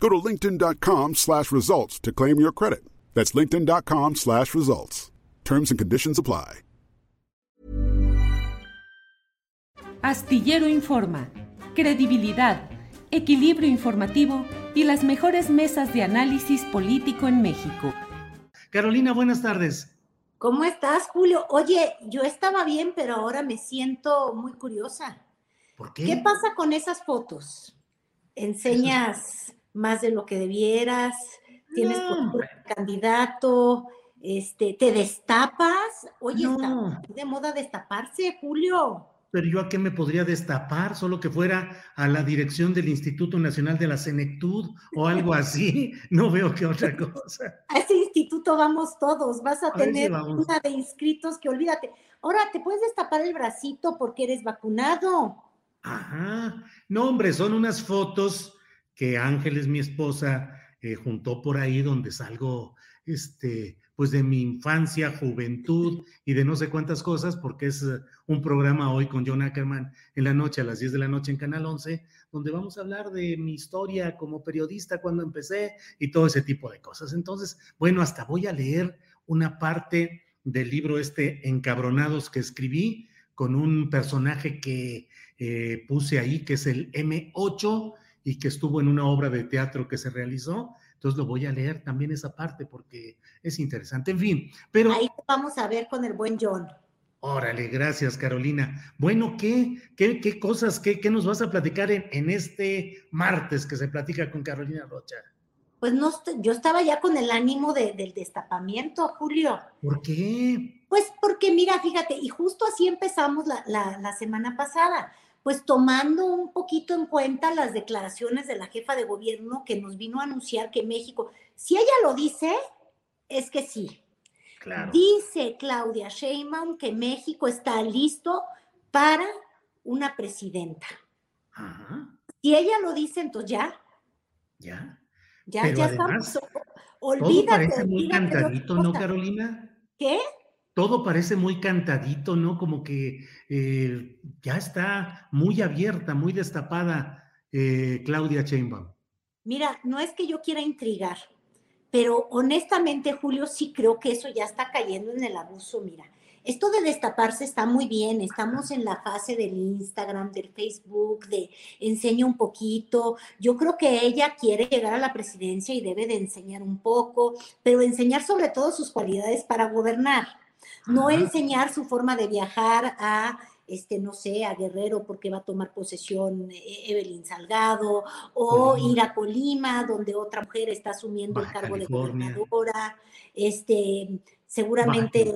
Go to linkedin.com slash results to claim your credit. That's linkedin.com slash results. Terms and conditions apply. Astillero Informa, credibilidad, equilibrio informativo y las mejores mesas de análisis político en México. Carolina, buenas tardes. ¿Cómo estás, Julio? Oye, yo estaba bien, pero ahora me siento muy curiosa. ¿Por qué? ¿Qué pasa con esas fotos? ¿Enseñas más de lo que debieras? ¿Tienes No, hombre. candidato? Este, ¿Te destapas? Oye, No. está de moda destaparse, Julio. Pero yo a qué me podría destapar, solo que fuera a la dirección del Instituto Nacional de la Senectud o algo así. No veo que otra cosa. A ese instituto vamos todos, vas a tener una de inscritos que olvídate. Ahora, ¿te puedes destapar el bracito porque eres vacunado? Ajá. No, hombre, son unas fotos que Ángeles, mi esposa, eh, juntó por ahí donde salgo, este, pues de mi infancia, juventud y de no sé cuántas cosas, porque es eh, un programa hoy con John Ackerman en la noche, a las 10 de la noche en Canal 11, donde vamos a hablar de mi historia como periodista cuando empecé y todo ese tipo de cosas. Entonces, bueno, hasta voy a leer una parte del libro este Encabronados que escribí con un personaje que eh, puse ahí, que es el M8 y que estuvo en una obra de teatro que se realizó. Entonces lo voy a leer también esa parte porque es interesante. En fin, pero Ahí vamos a ver con el buen John. órale, gracias Carolina. Bueno, ¿qué, qué, qué cosas, qué, qué nos vas a platicar en, en este martes que se platica con Carolina Rocha? Pues no, yo estaba ya con el ánimo de- del destapamiento, Julio. ¿Por qué? Pues porque mira, fíjate, y justo así empezamos la, la- la semana pasada, pues tomando un poquito en cuenta las declaraciones de la jefa de gobierno que nos vino a anunciar que México, si ella lo dice, es que sí. Claro. Dice Claudia Sheinbaum que México está listo para una presidenta. Ajá, Si ella lo dice, entonces ya, ya. ya, Pero ya además, estamos. Todo Olvídate, parece muy cantadito, ¿no. Carolina? ¿Qué? Todo parece muy cantadito, ¿no? Como que eh, ya está muy abierta, muy destapada eh, Claudia Sheinbaum. Mira, no es que yo quiera intrigar, pero honestamente, Julio, sí creo que eso ya está cayendo en el abuso. Mira, esto de destaparse está muy bien. Estamos en la fase del Instagram, del Facebook, de enseña un poquito. Yo creo que ella quiere llegar a la presidencia y debe de enseñar un poco, pero enseñar sobre todo sus cualidades para gobernar. No enseñar su forma de viajar a este, no sé, a Guerrero porque va a tomar posesión eh, Evelyn Salgado, o ir a Colima, donde otra mujer está asumiendo Baja el cargo California. de gobernadora, este, seguramente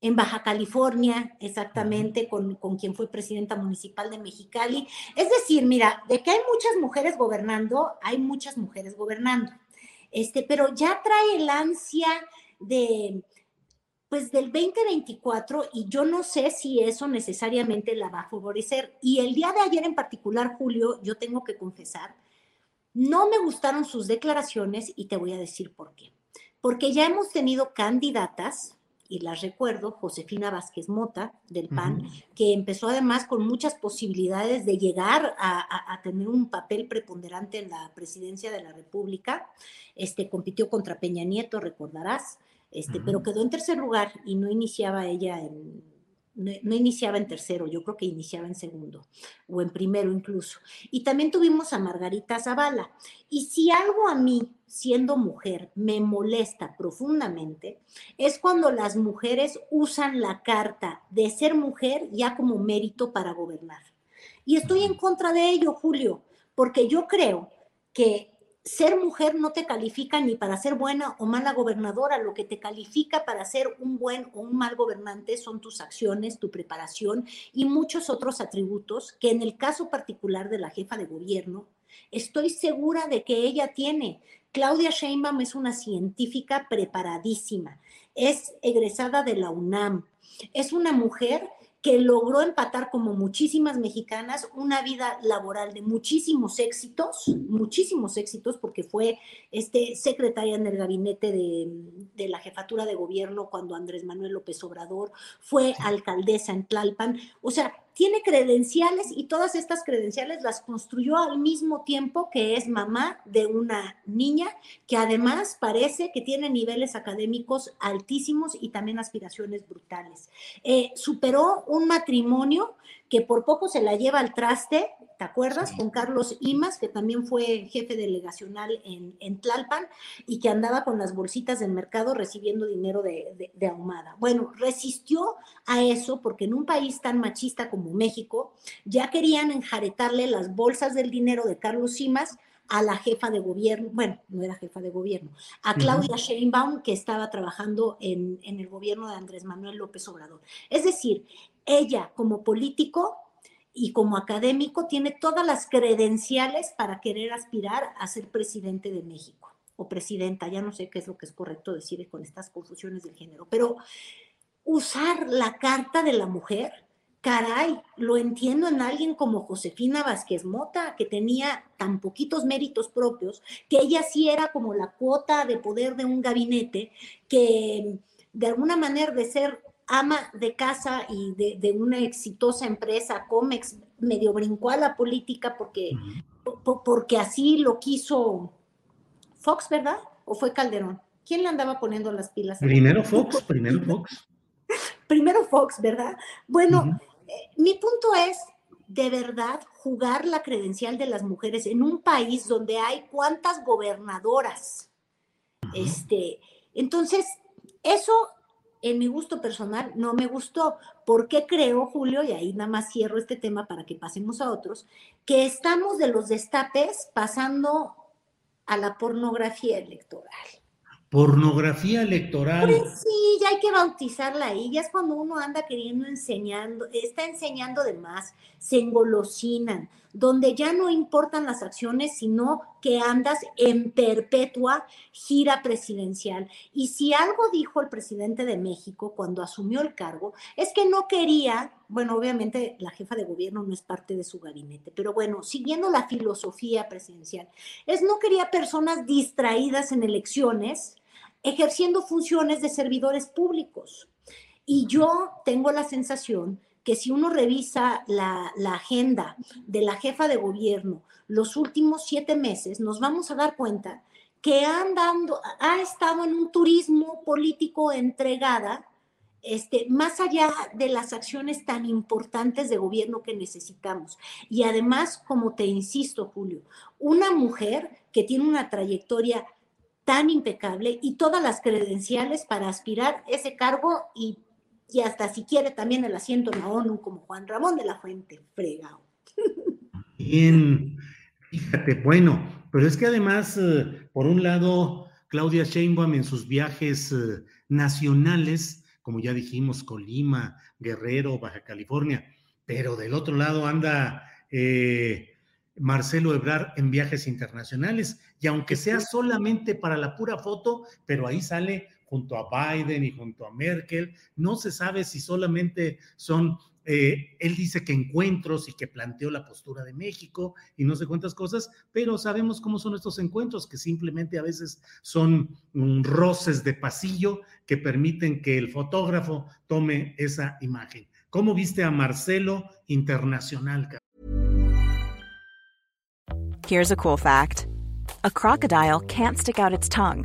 en Baja California, exactamente, con, con quien fue presidenta municipal de Mexicali. Es decir, mira, de que hay muchas mujeres gobernando, hay muchas mujeres gobernando. Este, pero ya trae el ansia de, pues del 2024 y yo no sé si eso necesariamente la va a favorecer. Y el día de ayer en particular, Julio, yo tengo que confesar, No me gustaron sus declaraciones y te voy a decir por qué. Porque ya hemos tenido candidatas y las recuerdo, Josefina Vázquez Mota del PAN, que empezó además con muchas posibilidades de llegar a, tener un papel preponderante en la presidencia de la República. Este, compitió contra Peña Nieto, recordarás, este, pero quedó en tercer lugar y no iniciaba ella en no, iniciaba en tercero, yo creo que iniciaba en segundo o en primero incluso. Y también tuvimos a Margarita Zavala. Y si algo a mí, siendo mujer, me molesta profundamente, es cuando las mujeres usan la carta de ser mujer ya como mérito para gobernar. Y estoy en contra de ello, Julio, porque yo creo que ser mujer no te califica ni para ser buena o mala gobernadora, lo que te califica para ser un buen o un mal gobernante son tus acciones, tu preparación y muchos otros atributos que en el caso particular de la jefa de gobierno, estoy segura de que ella tiene. Claudia Sheinbaum es una científica preparadísima, es egresada de la UNAM, es una mujer que logró empatar como muchísimas mexicanas una vida laboral de muchísimos éxitos, muchísimos éxitos, porque fue este, secretaria en el gabinete de, de, la jefatura de gobierno cuando Andrés Manuel López Obrador fue alcaldesa en Tlalpan. O sea, tiene credenciales y todas estas credenciales las construyó al mismo tiempo que es mamá de una niña que además parece que tiene niveles académicos altísimos y también aspiraciones brutales. Eh, superó un matrimonio que por poco se la lleva al traste, ¿te acuerdas? Con Carlos Imas, que también fue jefe delegacional en, en, Tlalpan y que andaba con las bolsitas del mercado recibiendo dinero de, de, ahumada. Bueno, resistió a eso porque en un país tan machista como México ya querían enjaretarle las bolsas del dinero de Carlos Imas a la jefa de gobierno, bueno, no era jefa de gobierno, a Claudia Sheinbaum, que estaba trabajando en, en, el gobierno de Andrés Manuel López Obrador. Es decir, ella como político y como académico tiene todas las credenciales para querer aspirar a ser presidente de México o presidenta, ya no sé qué es lo que es correcto decir con estas confusiones del género, pero usar la carta de la mujer, caray, lo entiendo en alguien como Josefina Vázquez Mota, que tenía tan poquitos méritos propios, que ella sí era como la cuota de poder de un gabinete, que de alguna manera de ser ama de casa y de, una exitosa empresa, Comex, medio brincó a la política porque, porque así lo quiso Fox, ¿verdad? ¿O fue Calderón? ¿Quién le andaba poniendo las pilas? Primero Fox, primero Fox. primero Fox, ¿verdad? Bueno, eh, mi punto es, de verdad, jugar la credencial de las mujeres en un país donde hay cuántas gobernadoras. Este, entonces, eso en mi gusto personal no me gustó. ¿Por qué creo, Julio? Y ahí nada más cierro este tema para que pasemos a otros, que estamos de los destapes pasando a la pornografía electoral. Pornografía electoral. Pues sí, ya hay que bautizarla ahí. Ya es cuando uno anda queriendo enseñando, está enseñando de más, se engolosinan, donde ya no importan las acciones, sino que andas en perpetua gira presidencial. Y si algo dijo el presidente de México cuando asumió el cargo, es que no quería, bueno, obviamente la jefa de gobierno no es parte de su gabinete, pero bueno, siguiendo la filosofía presidencial, es no quería personas distraídas en elecciones ejerciendo funciones de servidores públicos. Y yo tengo la sensación que si uno revisa la, agenda de la jefa de gobierno los últimos siete meses, nos vamos a dar cuenta que andando, ha estado en un turismo político entregada, este, más allá de las acciones tan importantes de gobierno que necesitamos. Y además, como te insisto, Julio, una mujer que tiene una trayectoria tan impecable y todas las credenciales para aspirar ese cargo y, y hasta si quiere también el asiento en la ONU como Juan Ramón de la Fuente, fregado. Bien, fíjate, bueno, pero es que además, eh, por un lado, Claudia Sheinbaum en sus viajes eh, nacionales, como ya dijimos, Colima, Guerrero, Baja California, pero del otro lado anda eh, Marcelo Ebrar en viajes internacionales. Y aunque sea solamente para la pura foto, pero ahí sale junto a Biden y junto a Merkel, no se sabe si solamente son eh, él dice que encuentros y que planteó la postura de México y no sé cuántas cosas, pero sabemos cómo son estos encuentros, que simplemente a veces son roces de pasillo que permiten que el fotógrafo tome esa imagen. ¿Cómo viste a Marcelo Internacional? Here's a cool fact. A crocodile can't stick out its tongue.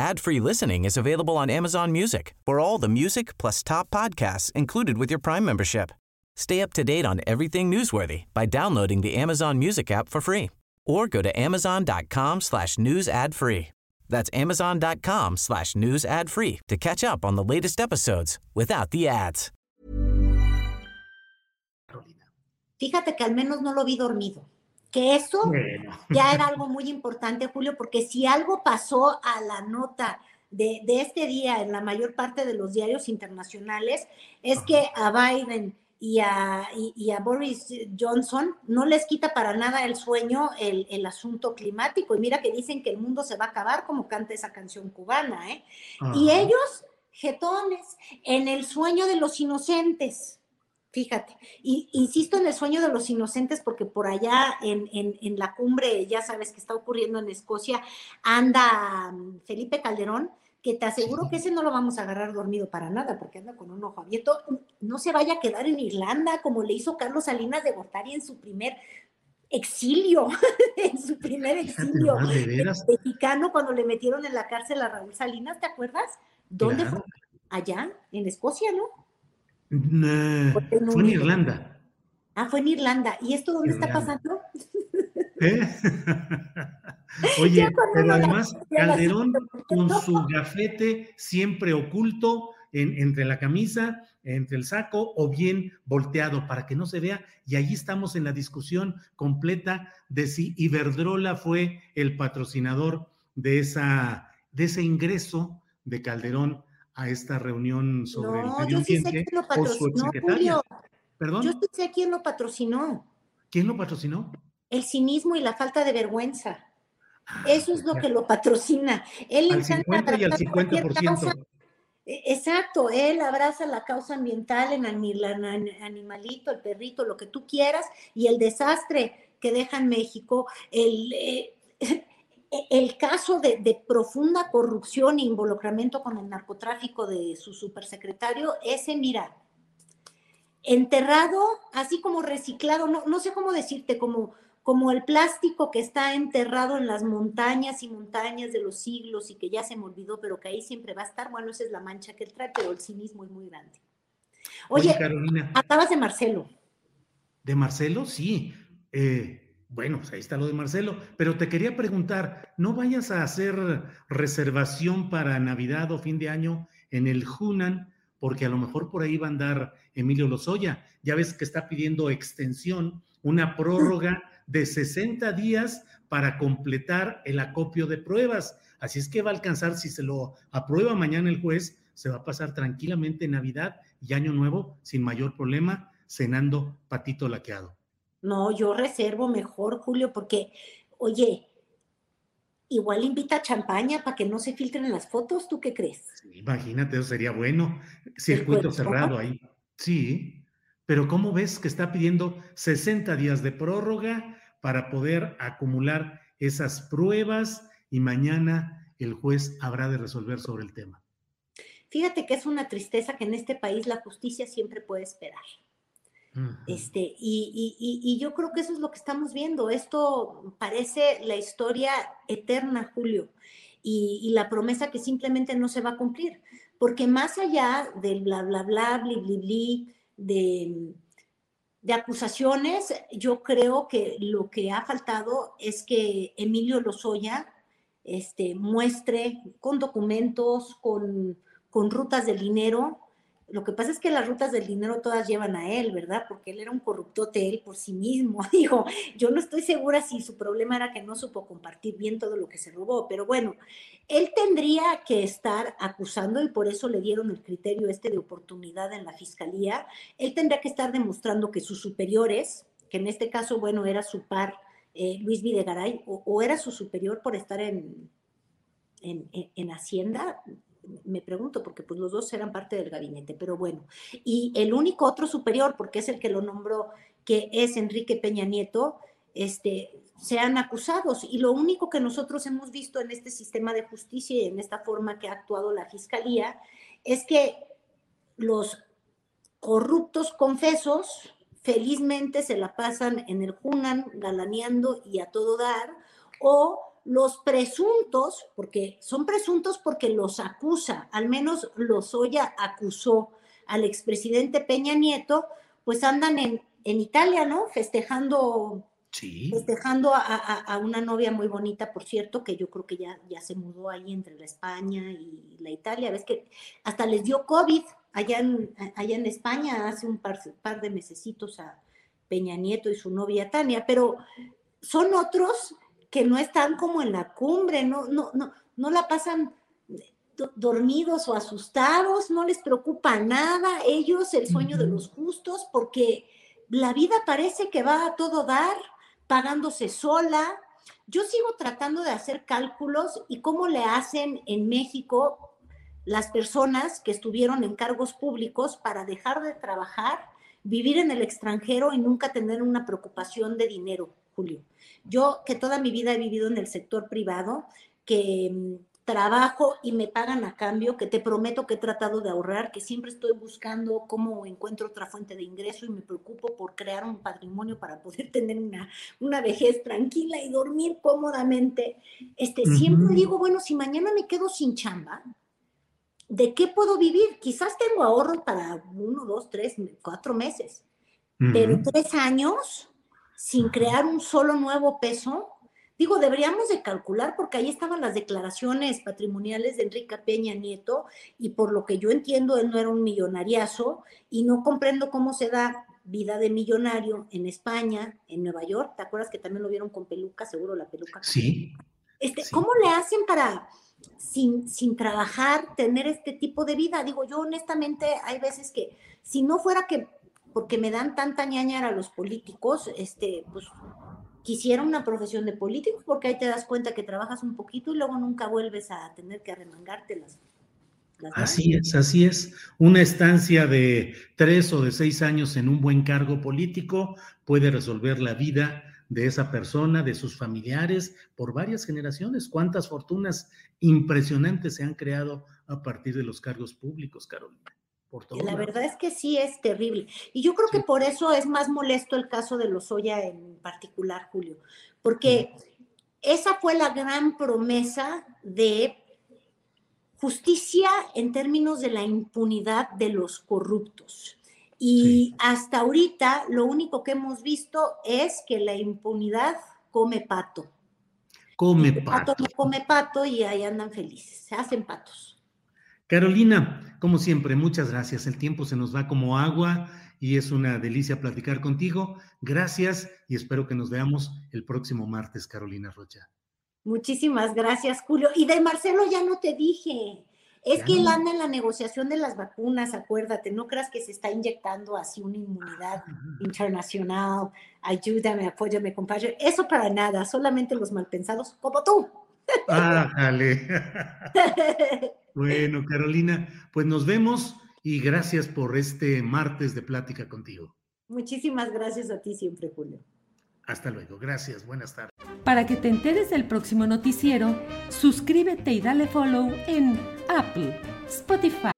Ad-free listening is available on Amazon Music for all the music plus top podcasts included with your Prime membership. Stay up to date on everything newsworthy by downloading the Amazon Music app for free or go to amazon.com slash news ad free. That's amazon.com slash news ad free to catch up on the latest episodes without the ads. Fíjate que al menos no lo vi dormido. Que eso ya era algo muy importante, Julio, porque si algo pasó a la nota de, este día en la mayor parte de los diarios internacionales, es que a Biden y a, y, a, Boris Johnson no les quita para nada el sueño el, el, asunto climático. Y mira que dicen que el mundo se va a acabar como canta esa canción cubana, ¿eh? Y ellos, jetones, en el sueño de los inocentes Fíjate, y insisto en el sueño de los inocentes porque por allá en, la cumbre, ya sabes que está ocurriendo en Escocia, anda mm, Felipe Calderón, que te aseguro que ese no lo vamos a agarrar dormido para nada porque anda con un ojo abierto. No se vaya a quedar en Irlanda como le hizo Carlos Salinas de Gortari en su primer exilio, en su primer exilio mexicano cuando le metieron en la cárcel a Raúl Salinas, ¿te acuerdas? ¿Dónde fue? Allá, en Escocia, ¿no? Fue en Irlanda. Ah, fue en Irlanda. ¿Y esto dónde está pasando? ¿Eh? Oye, pero además Calderón con su gafete siempre oculto entre la camisa, entre el saco o bien volteado para que no se vea. Y allí estamos en la discusión completa de si Iberdrola fue el patrocinador de, esa, de ese ingreso de Calderón a esta reunión sobre el medio yo sí sé quién lo patrocinó, Julio. ¿Perdón? Yo sí sé quién lo patrocinó. ¿Quién lo patrocinó? El cinismo y la falta de vergüenza. Ah, Eso es lo que lo patrocina. Él al 50 y al 50%. E, exacto, él abraza la causa ambiental en el animalito, el perrito, lo que tú quieras, y el desastre que deja en México, el, eh, el caso de, profunda corrupción e involucramiento con el narcotráfico de su supersecretario, ese, mira, enterrado, así como reciclado, no, no sé cómo decirte, como, como el plástico que está enterrado en las montañas y montañas de los siglos y que ya se me olvidó, pero que ahí siempre va a estar. Bueno, esa es la mancha que él trae, pero el cinismo es muy grande. Oye, Carolina. Acabas de Marcelo. ¿De Marcelo? Sí. Eh, bueno, pues ahí está lo de Marcelo, pero te quería preguntar, ¿no vayas a hacer reservación para Navidad o fin de año en el Hunan? Porque a lo mejor por ahí va a andar Emilio Lozoya. Ya ves que está pidiendo extensión, una prórroga de 60 días para completar el acopio de pruebas. Así es que va a alcanzar, si se lo aprueba mañana el juez, se va a pasar tranquilamente Navidad y Año Nuevo sin mayor problema, cenando patito laqueado. No, yo reservo mejor, Julio, porque, oye, igual invita champaña para que no se filtren las fotos, ¿tú qué crees? imagínate, eso sería bueno. Circuito cerrado ahí. Sí, pero ¿cómo ves que está pidiendo 60 días de prórroga para poder acumular esas pruebas y mañana el juez habrá de resolver sobre el tema? Fíjate que es una tristeza que en este país la justicia siempre puede esperar. Este, y, yo creo que eso es lo que estamos viendo. Esto parece la historia eterna, Julio, y, la promesa que simplemente no se va a cumplir. Porque más allá del bla, bla, bla, bli, bli, bli, de, de acusaciones, yo creo que lo que ha faltado es que Emilio Lozoya este, muestre con documentos, con, con rutas de dinero, Lo que pasa es que las rutas del dinero todas llevan a él, ¿verdad? Porque él era un corruptote él por sí mismo. Digo, yo no estoy segura si su problema era que no supo compartir bien todo lo que se robó, pero bueno, él tendría que estar acusando y por eso le dieron el criterio este de oportunidad en la fiscalía. Él tendría que estar demostrando que sus superiores, que en este caso, bueno, era su par eh, Luis Videgaray, o, era su superior por estar en, en, en Hacienda, me pregunto, porque pues los dos eran parte del gabinete, pero bueno. Y el único otro superior, porque es el que lo nombró, que es Enrique Peña Nieto, este, sean acusados. Y lo único que nosotros hemos visto en este sistema de justicia y en esta forma que ha actuado la Fiscalía es que los corruptos confesos felizmente se la pasan en el Junan galaneando y a todo dar, o los presuntos, porque son presuntos porque los acusa, al menos Lozoya acusó al expresidente Peña Nieto, pues andan en, en Italia, ¿no? Festejando, sí. festejando a, una novia muy bonita, por cierto, que yo creo que ya, ya se mudó ahí entre la España y la Italia. Ves que hasta les dio COVID allá en, allá en España hace un par, par de mesecitos a Peña Nieto y su novia Tania, pero son otros que no están como en la cumbre, no, no, no, no la pasan dormidos o asustados, no les preocupa nada, ellos el sueño de los justos, porque la vida parece que va a todo dar, pagándose sola. Yo sigo tratando de hacer cálculos y cómo le hacen en México las personas que estuvieron en cargos públicos para dejar de trabajar, vivir en el extranjero y nunca tener una preocupación de dinero, Julio. Yo que toda mi vida he vivido en el sector privado, que mm, trabajo y me pagan a cambio, que te prometo que he tratado de ahorrar, que siempre estoy buscando cómo encuentro otra fuente de ingreso y me preocupo por crear un patrimonio para poder tener una, una vejez tranquila y dormir cómodamente. Este, Siempre digo, bueno, si mañana me quedo sin chamba, ¿de qué puedo vivir? Quizás tengo ahorro para uno, dos, tres, cuatro meses, pero tres años sin crear un solo nuevo peso, digo, deberíamos de calcular porque ahí estaban las declaraciones patrimoniales de Enrique Peña Nieto y por lo que yo entiendo, él no era un millonariazo y no comprendo cómo se da vida de millonario en España, en Nueva York. ¿Te acuerdas que también lo vieron con peluca? Seguro la peluca. Sí. Este, ¿Cómo le hacen para, sin, sin trabajar, tener este tipo de vida? Digo, yo honestamente hay veces que si no fuera que porque me dan tanta ñañara a los políticos, este, pues quisiera una profesión de político, porque ahí te das cuenta que trabajas un poquito y luego nunca vuelves a tener que arremangarte las. así es, así es. Una estancia de tres o de seis años en un buen cargo político puede resolver la vida de esa persona, de sus familiares, por varias generaciones. ¿Cuántas fortunas impresionantes se han creado a partir de los cargos públicos, Carolina? La verdad es que sí es terrible. Y yo creo que por eso es más molesto el caso de Lozoya en particular, Julio, porque esa fue la gran promesa de justicia en términos de la impunidad de los corruptos. Y hasta ahorita lo único que hemos visto es que la impunidad come pato. Come pato. pato. come pato y ahí andan felices, se hacen patos. Carolina, como siempre, muchas gracias. El tiempo se nos va como agua y es una delicia platicar contigo. Gracias y espero que nos veamos el próximo martes, Carolina Rocha. Muchísimas gracias, Julio. Y de Marcelo ya no te dije. Es que él anda en la negociación de las vacunas, acuérdate, no creas que se está inyectando así una inmunidad ah. internacional. Ayúdame, apóyame, compadre. Eso para nada, solamente los malpensados como tú. Ájale. bueno, Carolina, pues nos vemos y gracias por este martes de plática contigo. Muchísimas gracias a ti siempre, Julio. Hasta luego, gracias, buenas tardes. Para que te enteres del próximo noticiero, suscríbete y dale follow en Apple, Spotify.